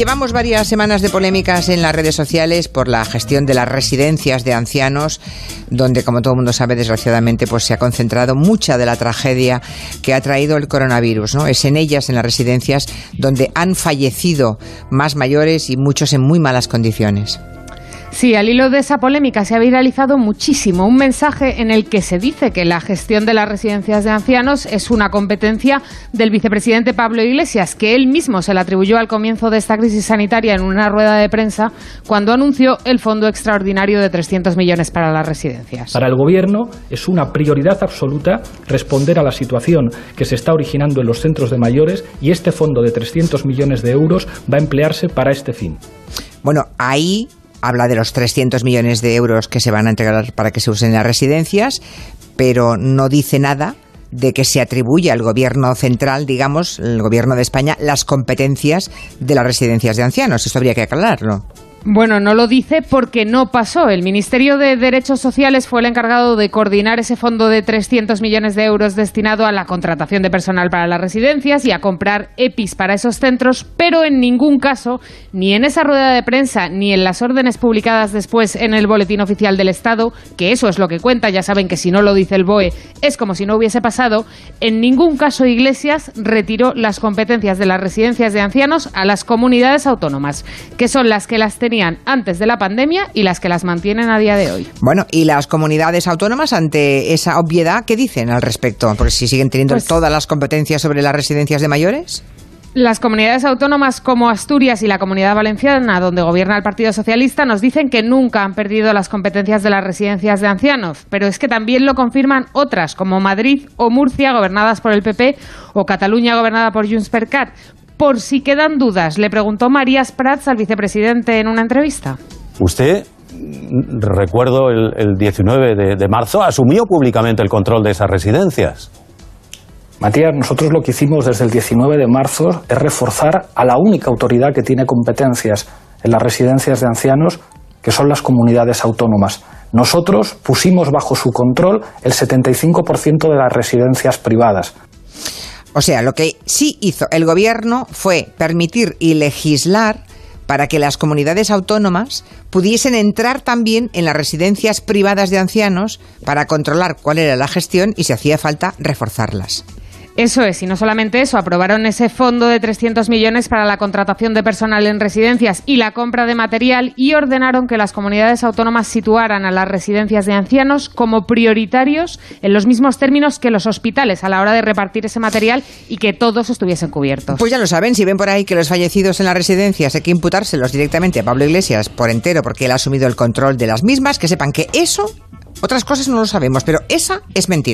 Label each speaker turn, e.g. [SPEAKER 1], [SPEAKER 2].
[SPEAKER 1] Llevamos varias semanas de polémicas en las redes sociales por la gestión de las residencias de ancianos, donde, como todo el mundo sabe, desgraciadamente, pues se ha concentrado mucha de la tragedia que ha traído el coronavirus. ¿no? Es en ellas, en las residencias, donde han fallecido más mayores y muchos en muy malas condiciones.
[SPEAKER 2] Sí, al hilo de esa polémica se ha viralizado muchísimo un mensaje en el que se dice que la gestión de las residencias de ancianos es una competencia del vicepresidente Pablo Iglesias, que él mismo se la atribuyó al comienzo de esta crisis sanitaria en una rueda de prensa cuando anunció el fondo extraordinario de 300 millones para las residencias.
[SPEAKER 3] Para el Gobierno es una prioridad absoluta responder a la situación que se está originando en los centros de mayores y este fondo de 300 millones de euros va a emplearse para este fin.
[SPEAKER 1] Bueno, ahí habla de los 300 millones de euros que se van a entregar para que se usen en las residencias, pero no dice nada de que se atribuye al gobierno central, digamos, el gobierno de España, las competencias de las residencias de ancianos. Esto habría que aclararlo.
[SPEAKER 2] Bueno, no lo dice porque no pasó. El Ministerio de Derechos Sociales fue el encargado de coordinar ese fondo de 300 millones de euros destinado a la contratación de personal para las residencias y a comprar EPIs para esos centros, pero en ningún caso, ni en esa rueda de prensa, ni en las órdenes publicadas después en el Boletín Oficial del Estado, que eso es lo que cuenta, ya saben que si no lo dice el BOE es como si no hubiese pasado, en ningún caso Iglesias retiró las competencias de las residencias de ancianos a las comunidades autónomas, que son las que las tenían antes de la pandemia y las que las mantienen a día de hoy.
[SPEAKER 1] Bueno, ¿y las comunidades autónomas ante esa obviedad qué dicen al respecto? Porque si siguen teniendo
[SPEAKER 2] Pues-
[SPEAKER 1] todas las competencias sobre las residencias de mayores.
[SPEAKER 2] Las comunidades autónomas como Asturias y la Comunidad Valenciana, donde gobierna el Partido Socialista, nos dicen que nunca han perdido las competencias de las residencias de ancianos, pero es que también lo confirman otras, como Madrid o Murcia, gobernadas por el PP, o Cataluña, gobernada por Junts per Cat. Por si quedan dudas, le preguntó Marías Prats al vicepresidente en una entrevista.
[SPEAKER 4] Usted, recuerdo el, el 19 de, de marzo, asumió públicamente el control de esas residencias.
[SPEAKER 3] Matías, nosotros lo que hicimos desde el 19 de marzo es reforzar a la única autoridad que tiene competencias en las residencias de ancianos, que son las comunidades autónomas. Nosotros pusimos bajo su control el 75% de las residencias privadas.
[SPEAKER 1] O sea, lo que sí hizo el gobierno fue permitir y legislar para que las comunidades autónomas pudiesen entrar también en las residencias privadas de ancianos para controlar cuál era la gestión y si hacía falta reforzarlas.
[SPEAKER 2] Eso es, y no solamente eso, aprobaron ese fondo de 300 millones para la contratación de personal en residencias y la compra de material y ordenaron que las comunidades autónomas situaran a las residencias de ancianos como prioritarios en los mismos términos que los hospitales a la hora de repartir ese material y que todos estuviesen cubiertos.
[SPEAKER 1] Pues ya lo saben, si ven por ahí que los fallecidos en las residencias hay que imputárselos directamente a Pablo Iglesias por entero porque él ha asumido el control de las mismas, que sepan que eso, otras cosas no lo sabemos, pero esa es mentira.